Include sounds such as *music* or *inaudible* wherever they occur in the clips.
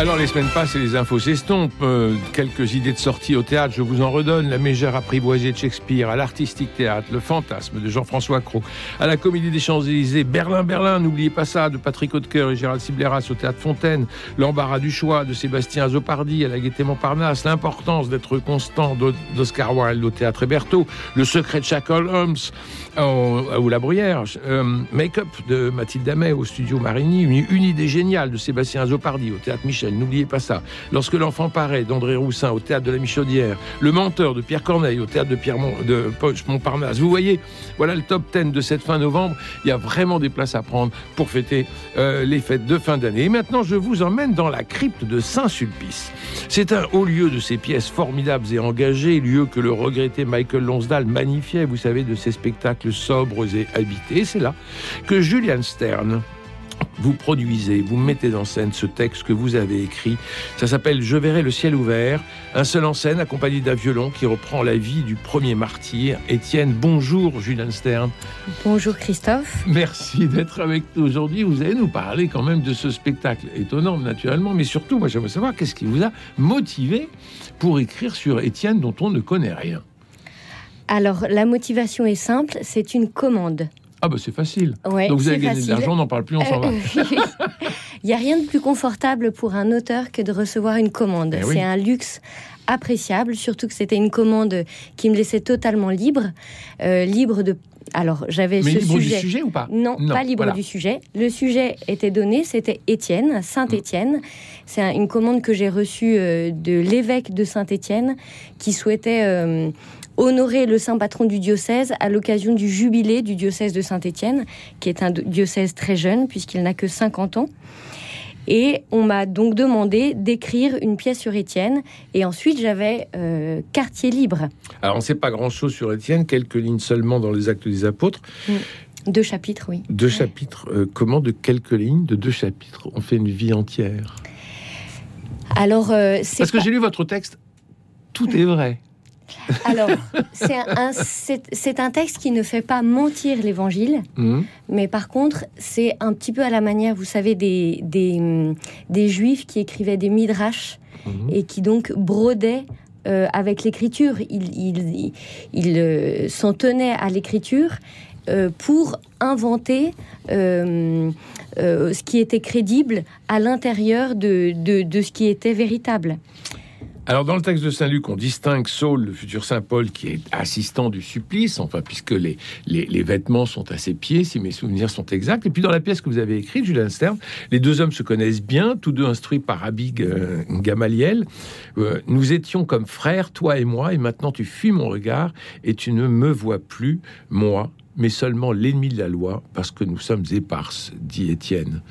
Alors les semaines passent et les infos s'estompent. Euh, quelques idées de sortie au théâtre, je vous en redonne. La mégère apprivoisée de Shakespeare, à l'Artistique Théâtre, Le Fantasme de Jean-François Cros, à la Comédie des Champs-Élysées, Berlin, Berlin, n'oubliez pas ça, de Patrick Hautecoeur et Gérald Sibleras au Théâtre Fontaine, L'embarras du choix de Sébastien Azopardi à la Gaîté Montparnasse, l'importance d'être constant d'Oscar Wilde au Théâtre Héberto, Le secret de Sherlock Holmes au, La Bruyère, euh, Make-up de Mathilde Amet au Studio Marigny, une, une idée géniale de Sébastien Azopardi au Théâtre Michel n'oubliez pas ça. Lorsque l'enfant paraît d'André Roussin au théâtre de la Michaudière, Le menteur de Pierre Corneille au théâtre de Pierre de Montparnasse. Vous voyez, voilà le top 10 de cette fin novembre. Il y a vraiment des places à prendre pour fêter euh, les fêtes de fin d'année. Et maintenant, je vous emmène dans la crypte de Saint-Sulpice. C'est un haut lieu de ces pièces formidables et engagées, lieu que le regretté Michael Lonsdale magnifiait, vous savez, de ses spectacles sobres et habités. C'est là que Julian Stern, vous produisez, vous mettez en scène ce texte que vous avez écrit. Ça s'appelle Je verrai le ciel ouvert, un seul en scène accompagné d'un violon qui reprend la vie du premier martyr, Étienne. Bonjour Julien Stern. Bonjour Christophe. Merci d'être avec nous aujourd'hui. Vous allez nous parler quand même de ce spectacle étonnant naturellement, mais surtout, moi j'aimerais savoir qu'est-ce qui vous a motivé pour écrire sur Étienne dont on ne connaît rien. Alors la motivation est simple, c'est une commande. Ah bah c'est facile. Donc vous avez gagné de l'argent, on n'en parle plus, on s'en va. *laughs* Il n'y a rien de plus confortable pour un auteur que de recevoir une commande. Eh c'est un luxe appréciable, surtout que c'était une commande qui me laissait totalement libre, euh, libre de alors, j'avais ce libre sujet. du sujet ou pas? Non, pas libre du sujet. Le sujet était donné, c'était Étienne, Saint-Étienne. C'est une commande que j'ai reçue euh, de l'évêque de Saint-Étienne qui souhaitait euh, honorer le saint patron du diocèse à l'occasion du jubilé du diocèse de Saint-Étienne, qui est un diocèse très jeune puisqu'il n'a que 50 ans. Et on m'a donc demandé d'écrire une pièce sur Étienne. Et ensuite, j'avais euh, Quartier libre. Alors, on ne sait pas grand-chose sur Étienne, quelques lignes seulement dans les Actes des Apôtres. Mm. Deux chapitres, oui. Deux chapitres. Euh, comment, de quelques lignes, de deux chapitres, on fait une vie entière Alors, euh, c'est. Parce que j'ai lu votre texte, tout est vrai. Alors, c'est un, un, texte qui ne fait pas mentir l'évangile, mmh. mais par contre, c'est un petit peu à la manière, vous savez, des, des, juifs qui écrivaient des midrash mmh. et qui donc brodaient euh, avec l'écriture. Ils il, euh, s'en tenaient à l'écriture euh, pour inventer ce qui était crédible à l'intérieur de, de, ce qui était véritable. Alors, dans le texte de Saint-Luc, on distingue Saul, le futur Saint Paul, qui est assistant du supplice, enfin, puisque les, les, vêtements sont à ses pieds, si mes souvenirs sont exacts. Et puis, dans la pièce que vous avez écrite, Julien Stern, les deux hommes se connaissent bien, tous deux instruits par Abig euh, Gamaliel. Euh, nous étions comme frères, toi et moi, et maintenant tu fuis mon regard, et tu ne me vois plus, moi, mais seulement l'ennemi de la loi, parce que nous sommes éparses, dit Étienne.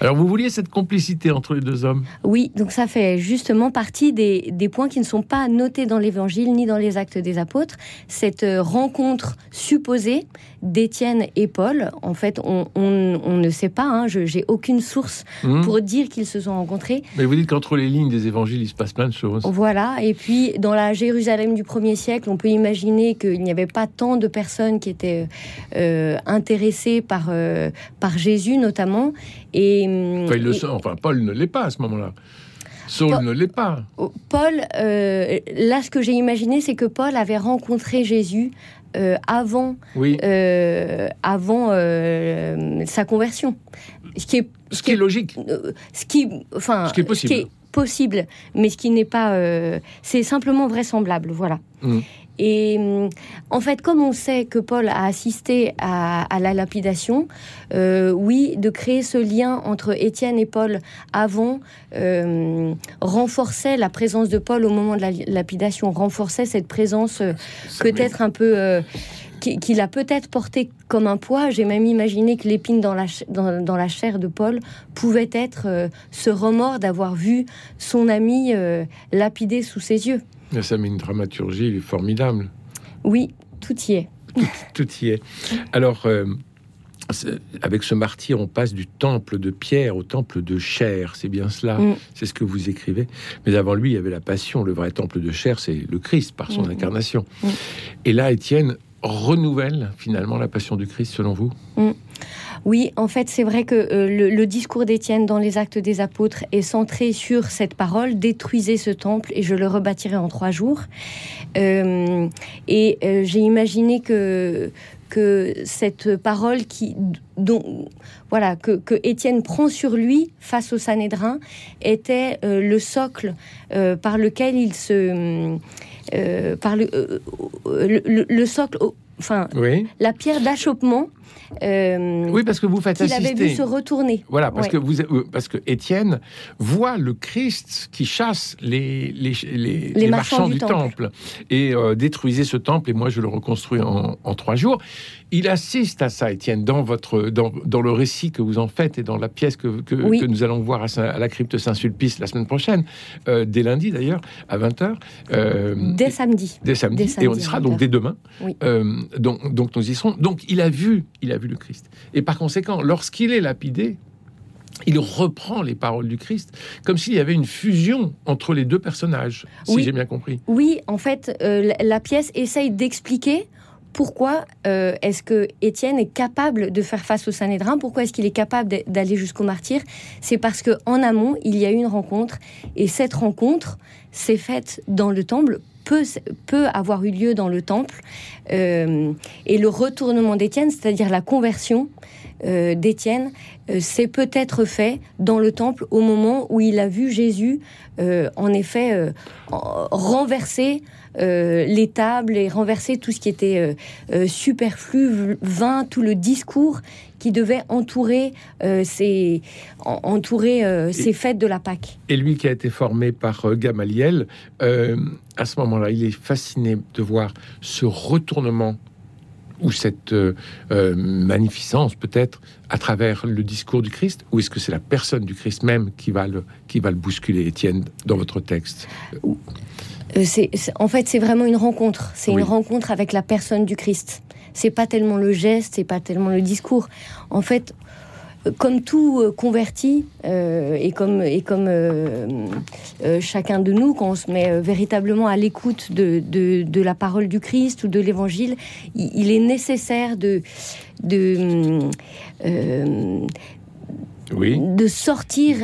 Alors vous vouliez cette complicité entre les deux hommes? Oui, donc ça fait justement partie des, des points qui ne sont pas notés dans l'Évangile ni dans les actes des apôtres. Cette euh, rencontre supposée d'Étienne et Paul, en fait, on, on, ne sait pas, hein, je j'ai aucune source hmm. pour dire qu'ils se sont rencontrés. Mais vous dites qu'entre les lignes des évangiles, il se passe plein de choses. Voilà, et puis dans la Jérusalem du premier siècle, on peut imaginer qu'il n'y avait pas tant de personnes qui étaient euh, intéressées par, euh, par Jésus notamment. Et, enfin, il le enfin, Paul ne l'est pas à ce moment-là. Saul ne l'est pas. Paul, euh, là, ce que j'ai imaginé, c'est que Paul avait rencontré Jésus euh, avant, euh, avant euh, sa conversion. Ce qui est, ce, qui est, logique. ce qui, enfin, ce qui est possible. possible, mais ce qui n'est pas. c'est simplement vraisemblable, voilà. Mmh. Et hum, en fait, comme on sait que Paul a assisté à, la lapidation, euh, oui, de créer ce lien entre Étienne et Paul avant euh, renforçait la présence de Paul au moment de la lapidation, renforçait cette présence euh, peut-être un peu qu'il a peut-être porté comme un poids. J'ai même imaginé que l'épine dans la, dans, la chair de Paul pouvait être ce remords d'avoir vu son ami lapidé sous ses yeux. Ça met une dramaturgie formidable. Oui, tout y est. tout, y est. Alors, euh, avec ce martyr, on passe du temple de pierre au temple de chair. C'est bien cela. Mm. C'est ce que vous écrivez. Mais avant lui, il y avait la passion. Le vrai temple de chair, c'est le Christ par son mm. incarnation. Mm. Et là, Étienne renouvelle finalement la passion du Christ, selon vous? Oui, en fait, c'est vrai que euh, le, discours d'Étienne dans les actes des apôtres est centré sur cette parole détruisez ce temple et je le rebâtirai en trois jours. Euh, et euh, j'ai imaginé que que cette parole qui dont voilà que, Étienne prend sur lui face au Sanhédrin était le socle par lequel il se par le, le, socle enfin la pierre d'achoppement euh, oui, parce que vous faites assister. Il avait vu se retourner. Voilà, parce que vous, euh, parce que Étienne voit le Christ qui chasse les les, les, marchands, du, temple, et euh, détruisait ce temple. Et moi, je le reconstruis en, en trois jours. Il assiste à ça, Étienne, dans, votre, dans, dans, le récit que vous en faites et dans la pièce que, que, nous allons voir à, la crypte Saint-Sulpice la semaine prochaine, euh, dès lundi d'ailleurs, à 20h. Euh, dès samedi. Dès samedi. et on y sera donc dès demain. Euh, donc, donc nous y serons. Donc il a vu, il a vu le Christ. Et par conséquent, lorsqu'il est lapidé, il reprend les paroles du Christ comme s'il y avait une fusion entre les deux personnages, si j'ai bien compris. Oui, en fait, la pièce essaye d'expliquer pourquoi euh, est-ce que Étienne est capable de faire face au Sanhédrin Pourquoi est-ce qu'il est capable d'aller jusqu'au martyr? C'est parce que en amont, il y a eu une rencontre. Et cette rencontre s'est faite dans le temple. Peut, peut avoir eu lieu dans le temple. Euh, et le retournement d'Étienne, c'est-à-dire la conversion euh, d'Étienne, s'est peut-être fait dans le temple au moment où il a vu Jésus, en effet, renverser euh, les tables et renverser tout ce qui était euh, euh, superflu, vain, tout le discours qui devait entourer ces, entourer ces fêtes de la Pâque. Et lui qui a été formé par Gamaliel, à ce moment-là, il est fasciné de voir ce retournement ou cette magnificence peut-être à travers le discours du Christ ou est-ce que c'est la personne du Christ même qui va le, qui va le bousculer, Étienne, dans votre texte? Euh, c'est, en fait, c'est vraiment une rencontre. C'est une rencontre avec la personne du Christ. C'est pas tellement le geste, c'est pas tellement le discours. En fait, euh, comme tout euh, converti et comme et comme chacun de nous, quand on se met véritablement à l'écoute de, de, la parole du Christ ou de l'Évangile, il, est nécessaire de de de sortir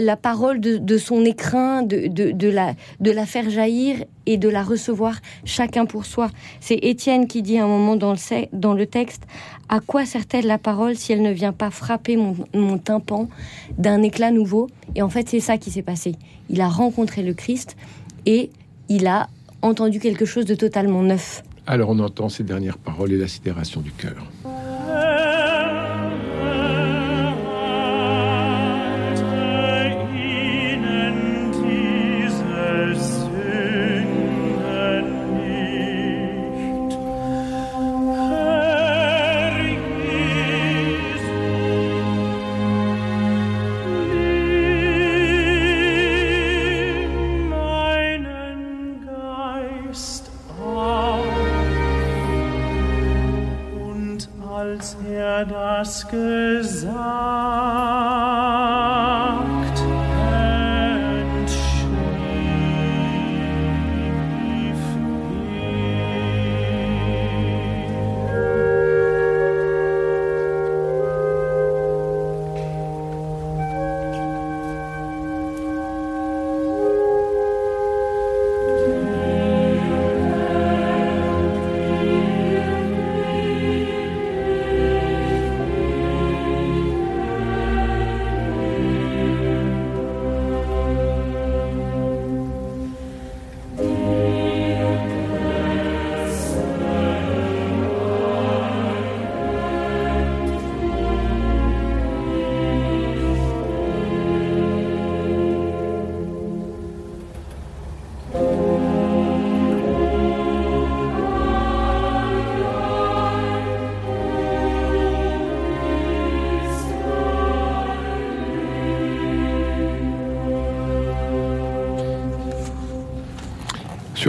la parole de, son écrin, de, la, de la faire jaillir et de la recevoir chacun pour soi. C'est Étienne qui dit à un moment dans le, dans le texte À quoi sert-elle la parole si elle ne vient pas frapper mon, mon tympan d'un éclat nouveau? Et en fait, c'est ça qui s'est passé. Il a rencontré le Christ et il a entendu quelque chose de totalement neuf. Alors on entend ces dernières paroles et la sidération du cœur.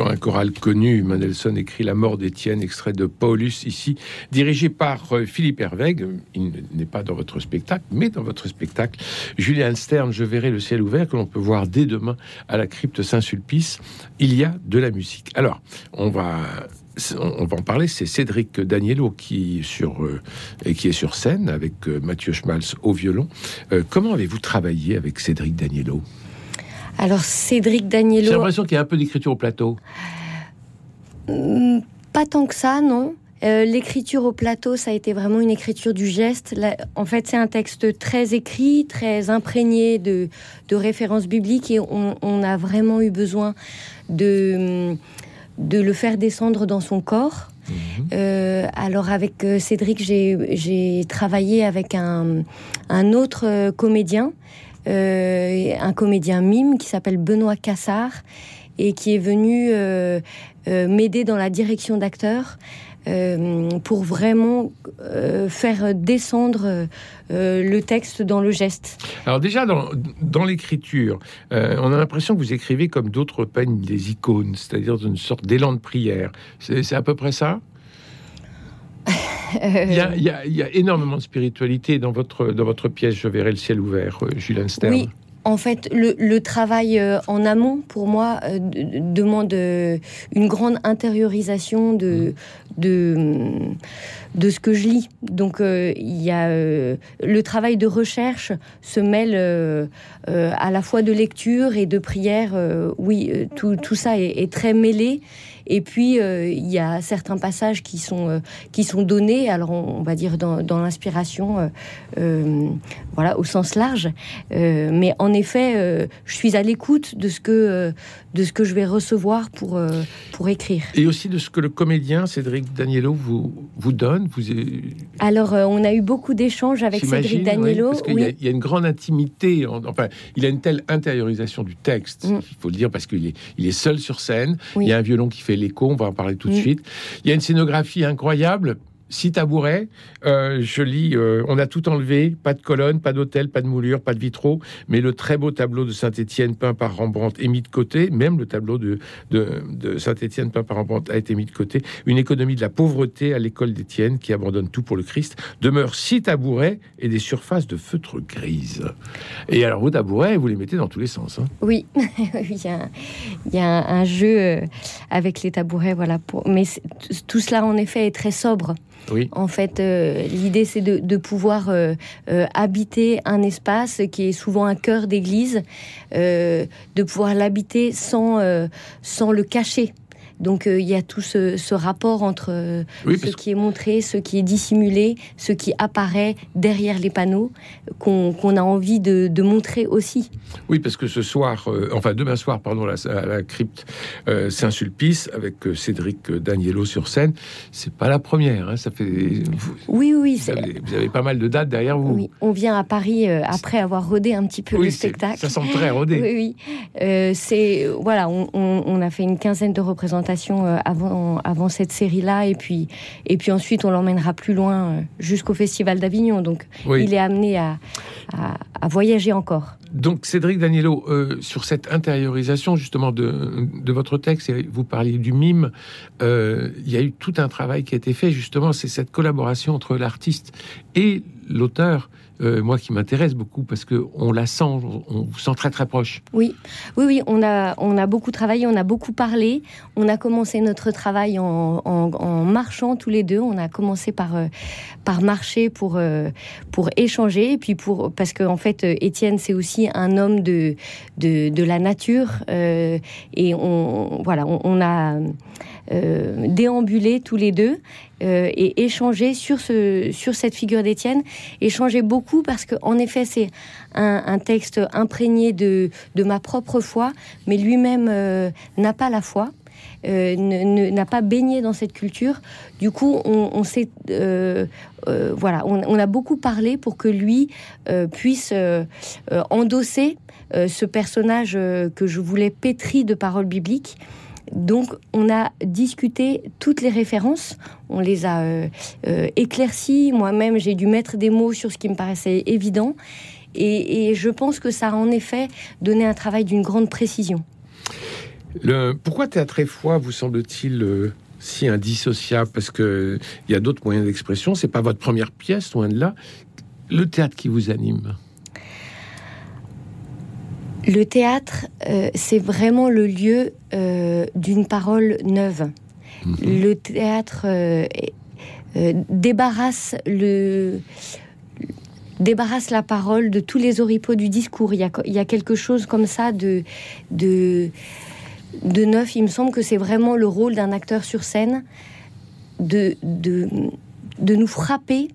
Un choral connu, Mendelssohn écrit La mort d'Étienne, extrait de Paulus, ici, dirigé par euh, Philippe Hervègue. Il n'est pas dans votre spectacle, mais dans votre spectacle. Julien Stern, Je verrai le ciel ouvert, que l'on peut voir dès demain à la crypte Saint-Sulpice. Il y a de la musique. Alors, on va on va en parler, c'est Cédric Daniello qui, sur, euh, qui est sur scène avec euh, Mathieu Schmalz au violon. Comment avez-vous travaillé avec Cédric Daniello? Alors, Cédric Daniello. J'ai l'impression qu'il y a un peu d'écriture au plateau. Hmm, pas tant que ça, non. l'écriture au plateau, ça a été vraiment une écriture du geste. en fait, c'est un texte très écrit, très imprégné de, références bibliques et on, on, a vraiment eu besoin de de le faire descendre dans son corps. Mhm. Euh, alors avec euh, Cédric, j'ai travaillé avec un, autre euh, comédien, un comédien mime qui s'appelle Benoît Cassard et qui est venu m'aider dans la direction d'acteur. pour vraiment faire descendre le texte dans le geste. Alors déjà, dans, dans l'écriture, on a l'impression que vous écrivez comme d'autres peignent des icônes, c'est-à-dire une sorte d'élan de prière. C'est à peu près ça? Il y, a, il, y a, énormément de spiritualité dans votre, dans votre pièce Je verrai le ciel ouvert, Julien Stern. Oui. En fait, le, travail en amont, pour moi, demande une grande intériorisation de, mmh. de, de ce que je lis. Donc, il y a le travail de recherche se mêle à la fois de lecture et de prière. oui, tout, tout ça est, est très mêlé. Et puis, euh, il y a certains passages qui sont, euh, qui sont donnés, alors on, va dire dans, dans l'inspiration, euh, voilà, au sens large. mais en effet, je suis à l'écoute de ce que de ce que je vais recevoir pour pour écrire. Et aussi de ce que le comédien Cédric Daniello vous vous donne. Vous Alors, on a eu beaucoup d'échanges avec Cédric Daniello. parce qu'il y, a une grande intimité. enfin, il a une telle intériorisation du texte, mm. il faut le dire, parce qu'il est, il est seul sur scène. Il y a un violon qui fait l'écho, on va en parler tout de mm. suite. Il y a une scénographie incroyable six tabourets. Euh, je lis, euh, on a tout enlevé, pas de colonne, pas d'hôtel, pas de moulure, pas de vitraux, mais le très beau tableau de Saint-Étienne peint par Rembrandt est mis de côté. Même le tableau de, de, Saint-Étienne peint par Rembrandt a été mis de côté. Une économie de la pauvreté à l'école d'Étienne qui abandonne tout pour le Christ. Demeure six tabourets et des surfaces de feutre grise. Et alors vos tabourets, vous les mettez dans tous les sens. Hein? *laughs* oui, il y a, il y a un, jeu euh, avec les tabourets, voilà. Mais tout cela en effet est très sobre. En fait, euh, l'idée, c'est de, pouvoir euh, euh, habiter un espace qui est souvent un cœur d'église, de pouvoir l'habiter sans, sans le cacher. Donc euh, il y a tout ce, rapport entre euh, ce qui est montré, ce qui est dissimulé, ce qui apparaît derrière les panneaux, qu'on a envie de, montrer aussi. Oui, parce que ce soir, euh, enfin demain soir, pardon, à la, crypte Saint-Sulpice, avec Cédric Daniello sur scène, c'est pas la première. Hein, ça fait. oui, oui. Vous avez, pas mal de dates derrière vous. Oui, on vient à Paris après avoir rodé un petit peu le spectacle. Ça semble très rodé. Oui, oui. c'est voilà, on, on, a fait une quinzaine de représentations euh, avant, avant cette série-là. Et puis, et puis ensuite, on l'emmènera plus loin euh, jusqu'au Festival d'Avignon. Donc, il est amené à, à, voyager encore. Donc, Cédric Daniello, euh, sur cette intériorisation justement de, de, votre texte, vous parliez du mime, il y a eu tout un travail qui a été fait justement, c'est cette collaboration entre l'artiste et l'auteur. Euh, moi qui m'intéresse beaucoup parce que on la sent, on vous sent très très proche. Oui, oui, oui, on a, on a beaucoup travaillé, on a beaucoup parlé. On a commencé notre travail en, marchant tous les deux. On a commencé par, euh, par marcher pour, euh, pour échanger, et puis pour parce qu'en en fait, Étienne c'est aussi un homme de, de, de la nature et on, voilà, on a euh, déambuler tous les deux euh, et échanger sur, ce, sur cette figure d'Étienne. Échanger beaucoup parce qu'en effet, c'est un, texte imprégné de, de ma propre foi, mais lui-même euh, n'a pas la foi. n'a pas baigné dans cette culture. Du coup, on, sait, voilà, on, on, a beaucoup parlé pour que lui puisse endosser ce personnage que je voulais pétri de paroles bibliques donc, on a discuté toutes les références, on les a euh, euh, éclaircies. Moi-même, j'ai dû mettre des mots sur ce qui me paraissait évident. Et, je pense que ça a en effet donné un travail d'une grande précision. Le, pourquoi théâtre et foi vous semble-t-il euh, si indissociable? Parce qu'il y a d'autres moyens d'expression. C'est pas votre première pièce, loin de là. Le théâtre qui vous anime? Le théâtre, euh, c'est vraiment le lieu euh, d'une parole neuve. Mhm. Le théâtre débarrasse le débarrasse la parole de tous les oripeaux du discours. Il y a, il y a quelque chose comme ça de, de, de neuf. Il me semble que c'est vraiment le rôle d'un acteur sur scène de, de, de nous frapper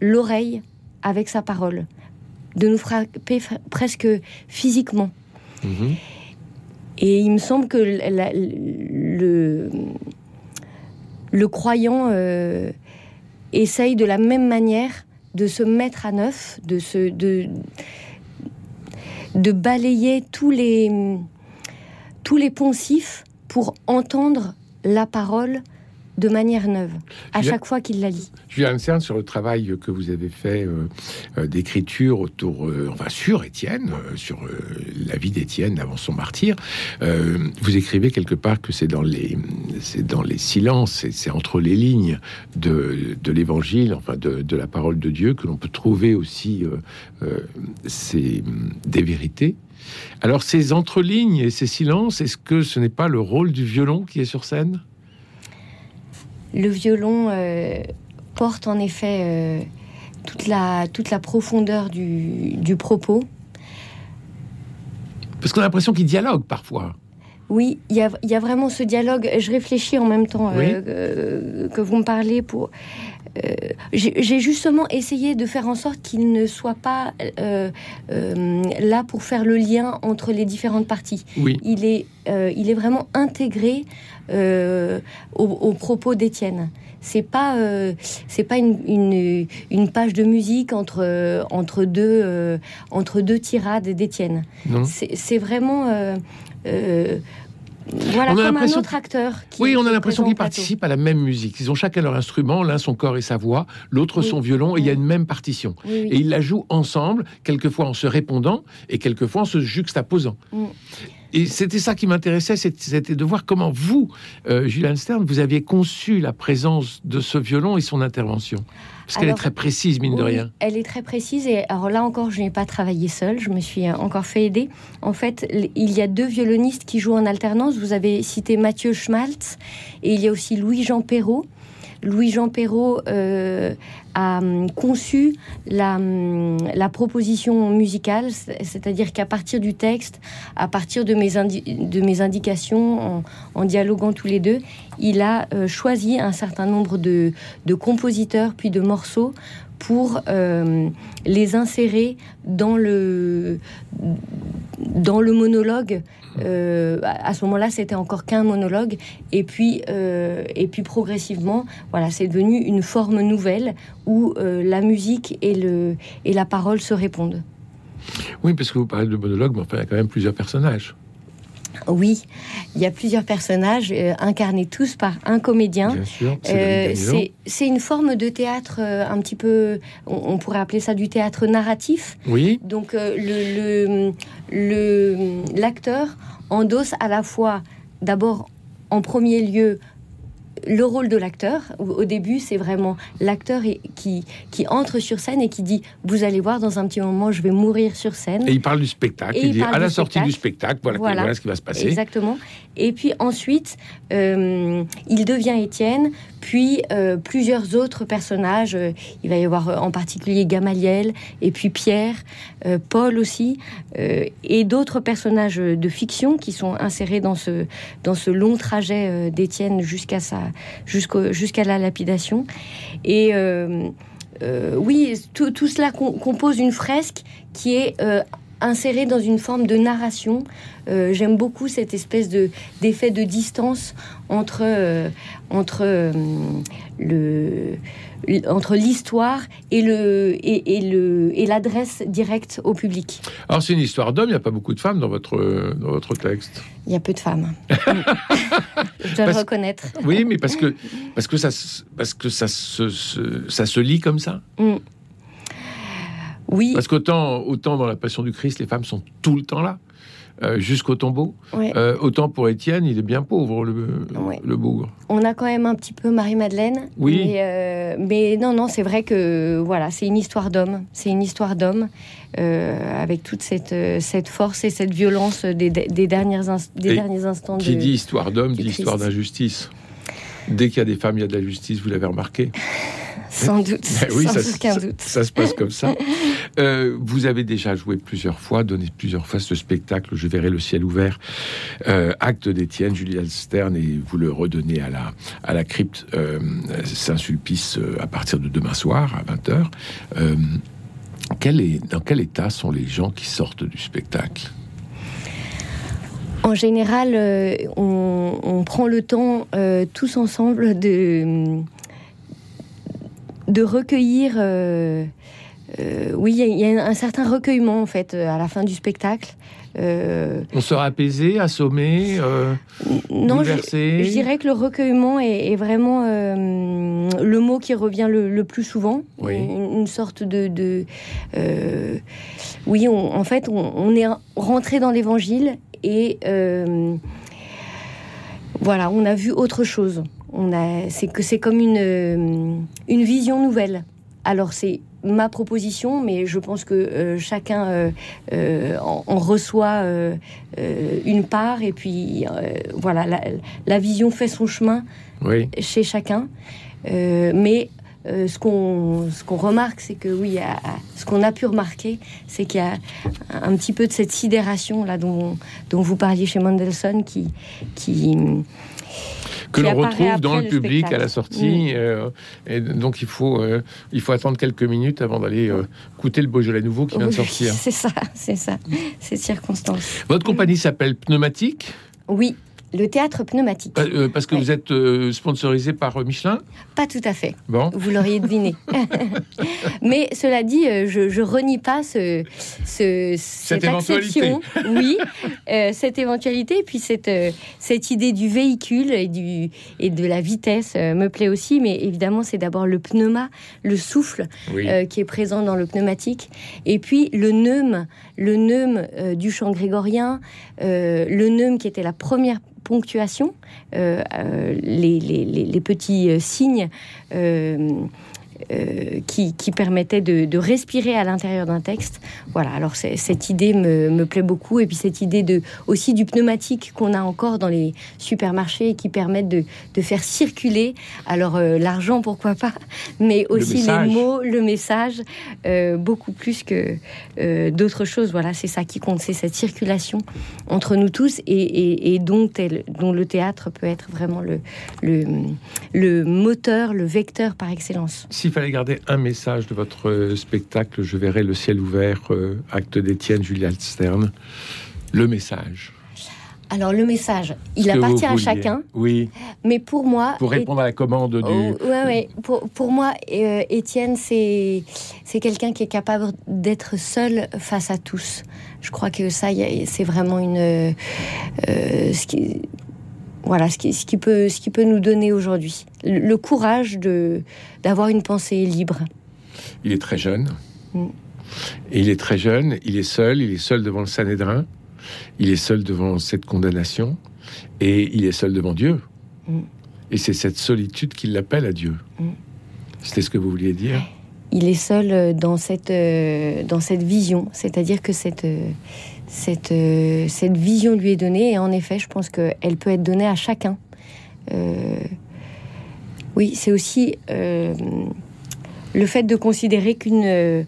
l'oreille avec sa parole, de nous frapper presque physiquement. Mhm. Et il me semble que le, le croyant euh, essaye de la même manière de se mettre à neuf, de, se, de, de balayer tous les, tous les poncifs pour entendre la parole de manière neuve, à chaque fois qu'il la lit. Julien Cern, sur le travail que vous avez fait euh, euh, d'écriture autour, euh, enfin sur Étienne, sur la vie d'Étienne avant son martyr, vous écrivez quelque part que c'est dans les, c'est dans les silences, c'est entre les lignes de, de l'Évangile, enfin de, de, la parole de Dieu, que l'on peut trouver aussi ces, des vérités. Alors ces entrelignes et ces silences, est-ce que ce n'est pas le rôle du violon qui est sur scène? Le violon euh, porte en effet euh, toute, la, toute la profondeur du, propos. Parce qu'on a l'impression qu'il dialogue parfois. Oui, il y a, vraiment ce dialogue. Je réfléchis en même temps euh, que vous me parlez pour. J'ai justement essayé de faire en sorte qu'il ne soit pas là pour faire le lien entre les différentes parties. Oui. Il, est, il est vraiment intégré euh, aux, propos d'Étienne. C'est pas euh, c'est pas une, une, page de musique entre entre deux euh, entre deux tirades d'Étienne. C'est vraiment voilà, comme un autre acteur. oui, on a l'impression qu'ils participent à la même musique. Ils ont chacun leur instrument, l'un son corps et sa voix, l'autre son violon, et il y a une même partition. et ils la jouent ensemble, quelquefois en se répondant, et quelquefois en se juxtaposant. Et c'était ça qui m'intéressait, c'était de voir comment vous, euh, Julian Stern, vous aviez conçu la présence de ce violon et son intervention. Parce qu'elle est très précise, mine de rien. Elle est très précise. Et alors là encore, je n'ai pas travaillé seule. Je me suis euh, encore fait aider. En fait, il y a deux violonistes qui jouent en alternance. Vous avez cité Mathieu Schmaltz et il y a aussi Louis-Jean Perrault. Louis-Jean Perrault euh, a hum, conçu la, hum, la proposition musicale, c'est-à-dire qu'à partir du texte, à partir de mes, indications, en, dialoguant tous les deux, il a euh, choisi un certain nombre de compositeurs puis de morceaux pour euh, les insérer dans le, dans le monologue. Euh, à ce moment-là, c'était encore qu'un monologue. Et puis, euh, et puis progressivement, voilà, c'est devenu une forme nouvelle où la musique et, le, et la parole se répondent. Oui, parce que vous parlez de monologue, mais enfin, il y a quand même plusieurs personnages. Oui, il y a plusieurs personnages euh, incarnés tous par un comédien. Euh, c'est une forme de théâtre euh, un petit peu, on, pourrait appeler ça du théâtre narratif. Oui. Donc le l'acteur endosse à la fois d'abord en premier lieu le rôle de l'acteur. Au début, c'est vraiment l'acteur qui, qui entre sur scène et qui dit Vous allez voir, dans un petit moment, je vais mourir sur scène. Et il parle du spectacle. il, dit À la sortie du spectacle, voilà, voilà, ce qui va se passer. Exactement. Et puis ensuite, euh, il devient Étienne, puis euh, plusieurs autres personnages. Euh, il va y avoir en particulier Gamaliel, et puis Pierre, Paul aussi, et d'autres personnages de fiction qui sont insérés dans ce, dans ce long trajet d'Étienne jusqu'à jusqu'à la lapidation. Et oui, tout, tout cela compose une fresque qui est inséré dans une forme de narration. Euh, j'aime beaucoup cette espèce de d'effet de distance entre euh, entre euh, le entre l'histoire et le et, le et l'adresse directe au public. Alors c'est une histoire d'homme, il n'y a pas beaucoup de femmes dans votre dans votre texte. Il y a peu de femmes. *laughs* Je dois le reconnaître. Oui, mais parce que parce que ça parce que ça se, ça se lit comme ça? Mm. Oui. Parce qu'autant autant dans la Passion du Christ, les femmes sont tout le temps là. euh, jusqu'au tombeau. Euh, autant pour Étienne, il est bien pauvre, le, le bougre. On a quand même un petit peu Marie-Madeleine. Oui. Mais, mais non, non, c'est vrai que voilà, c'est une histoire d'homme. C'est une histoire d'homme. avec toute cette, cette force et cette violence des, des, dernières des derniers instants. Qui dit histoire d'homme dit histoire d'injustice. Dès qu'il y a des femmes, il y a de la justice, vous l'avez remarqué Sans doute, ben oui, sans ça, aucun doute. Ça, se passe comme ça. *laughs* Euh, vous avez déjà joué plusieurs fois, donné plusieurs fois ce spectacle, Je verrai le ciel ouvert, euh, acte d'Étienne, Julia Stern, et vous le redonnez à la, à la crypte euh, Saint-Sulpice à partir de demain soir à 20h. Quel est, dans quel état sont les gens qui sortent du spectacle? En général, on, prend le temps tous ensemble de, de recueillir. Euh, euh, oui, il y, a un certain recueillement en fait à la fin du spectacle. Euh, on sera apaisé, assommé, non, je, dirais que le recueillement est, vraiment le mot qui revient le, plus souvent. Une, sorte de, oui, en fait, on, est rentré dans l'Évangile et voilà, on a vu autre chose c'est que c'est comme une, euh, une vision nouvelle. Alors c'est ma proposition, mais je pense que euh, chacun euh, en, reçoit une part et puis voilà, la, vision fait son chemin chez chacun. mais ce qu'on ce qu'on remarque, c'est que oui, ce qu'on a pu remarquer, c'est qu'il y a un petit peu de cette sidération là dont, dont vous parliez chez Mendelssohn qui qui que l'on retrouve dans le, public à la sortie. Euh, et donc il faut, euh, il faut attendre quelques minutes avant d'aller euh, écouter le Beaujolais nouveau qui vient de sortir. *laughs* C'est ça, c'est ça, c'est circonstance. Votre compagnie s'appelle Pneumatique? Oui. Le théâtre pneumatique. Euh, parce que vous êtes euh, sponsorisé par euh, Michelin? Pas tout à fait. Bon. Vous l'auriez deviné. *laughs* *laughs* Mais cela dit, je, je renie pas ce, ce cette, éventualité. Oui, cette éventualité. *laughs* Puis cette, cette idée du véhicule et, du, et de la vitesse me plaît aussi. Mais évidemment, c'est d'abord le pneuma, le souffle qui est présent dans le pneumatique. Et puis le neume, le neume du chant grégorien, le neume qui était la première ponctuation, euh, euh, les, les, petits euh, signes euh, qui, permettait de, respirer à l'intérieur d'un texte. Voilà, alors cette idée me, plaît beaucoup. Et puis cette idée de, aussi du pneumatique qu'on a encore dans les supermarchés et qui permettent de, faire circuler, alors euh, l'argent pourquoi pas, mais aussi les mots, le message, euh, beaucoup plus que d'autres choses. Voilà, c'est ça qui compte, c'est cette circulation entre nous tous et, dont, dont le théâtre peut être vraiment le, le, le moteur, le vecteur par excellence fallait garder un message de votre euh, spectacle, je verrai le ciel ouvert, euh, acte d'Étienne Julia Stern, le message. Alors le message, il appartient à chacun. Oui. Mais pour moi, pour répondre à la commande du. Oh, ouais, Pour, pour, moi, euh, Étienne, c'est c'est quelqu'un qui est capable d'être seul face à tous. Je crois que ça, c'est vraiment une ce qui voilà ce qui, ce qui, peut, ce qui peut nous donner aujourd'hui. Le, courage de, d'avoir une pensée libre. Il est très jeune. Mm. Et il est très jeune, il est seul, il est seul devant le Sanhédrin, il est seul devant cette condamnation, et il est seul devant Dieu. Mm. Et c'est cette solitude qui l'appelle à Dieu. Mm. C'était ce que vous vouliez dire? Il est seul dans cette, euh, dans cette vision, c'est-à-dire que cette, euh, cette, euh, cette vision lui est donnée. Et en effet, je pense qu'elle peut être donnée à chacun. Euh, oui, c'est aussi euh, le fait de considérer qu'une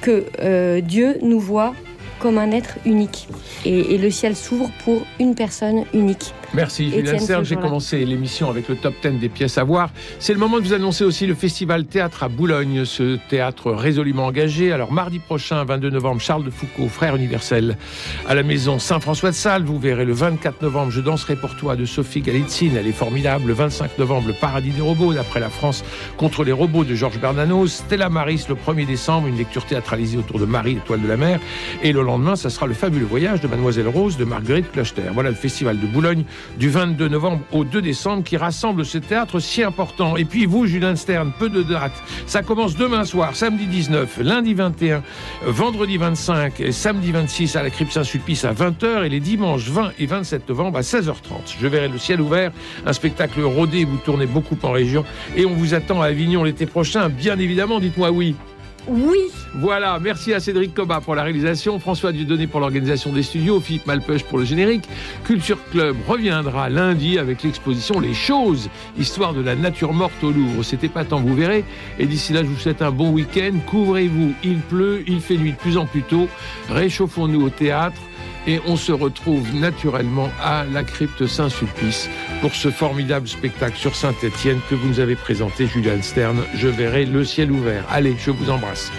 que Dieu nous voit comme un être unique. Et, le ciel s'ouvre pour une personne unique. Merci Julien Serge. J'ai commencé l'émission avec le top 10 des pièces à voir. C'est le moment de vous annoncer aussi le festival théâtre à Boulogne, ce théâtre résolument engagé. Alors mardi prochain, 22 novembre, Charles de Foucault, frère universel, à la maison Saint-François de Sales. Vous verrez le 24 novembre, Je danserai pour toi de Sophie Galitzine. Elle est formidable. Le 25 novembre, Le paradis des robots, d'après la France contre les robots de Georges Bernanos. Stella Maris, le 1er décembre, une lecture théâtralisée autour de Marie, étoile de la mer. Et le lendemain, ça sera le fabuleux voyage de Mademoiselle Rose de Marguerite Clochter. Voilà le festival de Boulogne du 22 novembre au 2 décembre qui rassemble ce théâtre si important. Et puis vous, Julien Stern, peu de dates. Ça commence demain soir, samedi 19, lundi 21, vendredi 25 et samedi 26 à la Crypte Saint-Sulpice à 20h et les dimanches 20 et 27 novembre à 16h30. Je verrai le ciel ouvert, un spectacle rodé, vous tournez beaucoup en région et on vous attend à Avignon l'été prochain, bien évidemment, dites-moi oui. Oui. Voilà, merci à Cédric Coba pour la réalisation, François Dieudonné pour l'organisation des studios, Philippe Malpeuch pour le générique. Culture Club reviendra lundi avec l'exposition Les choses, histoire de la nature morte au Louvre. C'était pas tant, vous verrez. Et d'ici là, je vous souhaite un bon week-end. Couvrez-vous, il pleut, il fait nuit de plus en plus tôt. Réchauffons-nous au théâtre et on se retrouve naturellement à la crypte Saint-Sulpice pour ce formidable spectacle sur Saint-Étienne que vous nous avez présenté, Julian Stern. Je verrai le ciel ouvert. Allez, je vous embrasse.